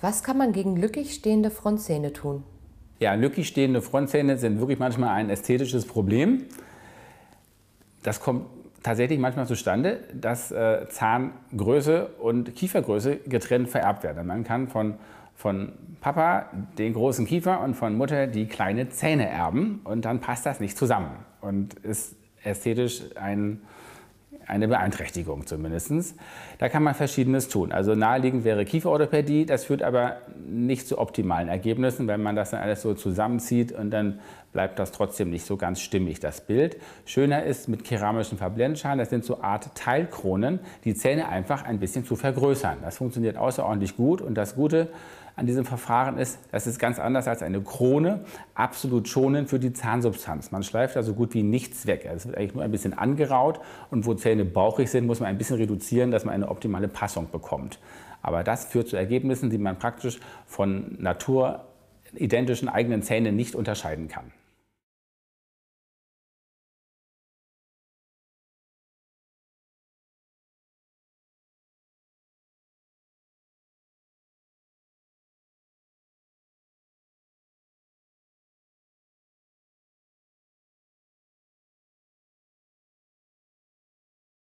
Was kann man gegen lückig stehende Frontzähne tun? Ja, lückig stehende Frontzähne sind wirklich manchmal ein ästhetisches Problem. Das kommt tatsächlich manchmal zustande, dass äh, Zahngröße und Kiefergröße getrennt vererbt werden. Man kann von, von Papa den großen Kiefer und von Mutter die kleine Zähne erben und dann passt das nicht zusammen und ist ästhetisch ein eine Beeinträchtigung zumindest. Da kann man Verschiedenes tun. Also naheliegend wäre Kieferorthopädie, das führt aber nicht zu optimalen Ergebnissen, wenn man das dann alles so zusammenzieht und dann bleibt das trotzdem nicht so ganz stimmig, das Bild. Schöner ist mit keramischen Verblendschalen, das sind so Art Teilkronen, die Zähne einfach ein bisschen zu vergrößern. Das funktioniert außerordentlich gut und das Gute an diesem Verfahren ist, das ist ganz anders als eine Krone, absolut schonend für die Zahnsubstanz. Man schleift da so gut wie nichts weg. Es wird eigentlich nur ein bisschen angeraut und wo Zähne bauchig sind, muss man ein bisschen reduzieren, dass man eine optimale Passung bekommt. Aber das führt zu Ergebnissen, die man praktisch von naturidentischen eigenen Zähnen nicht unterscheiden kann.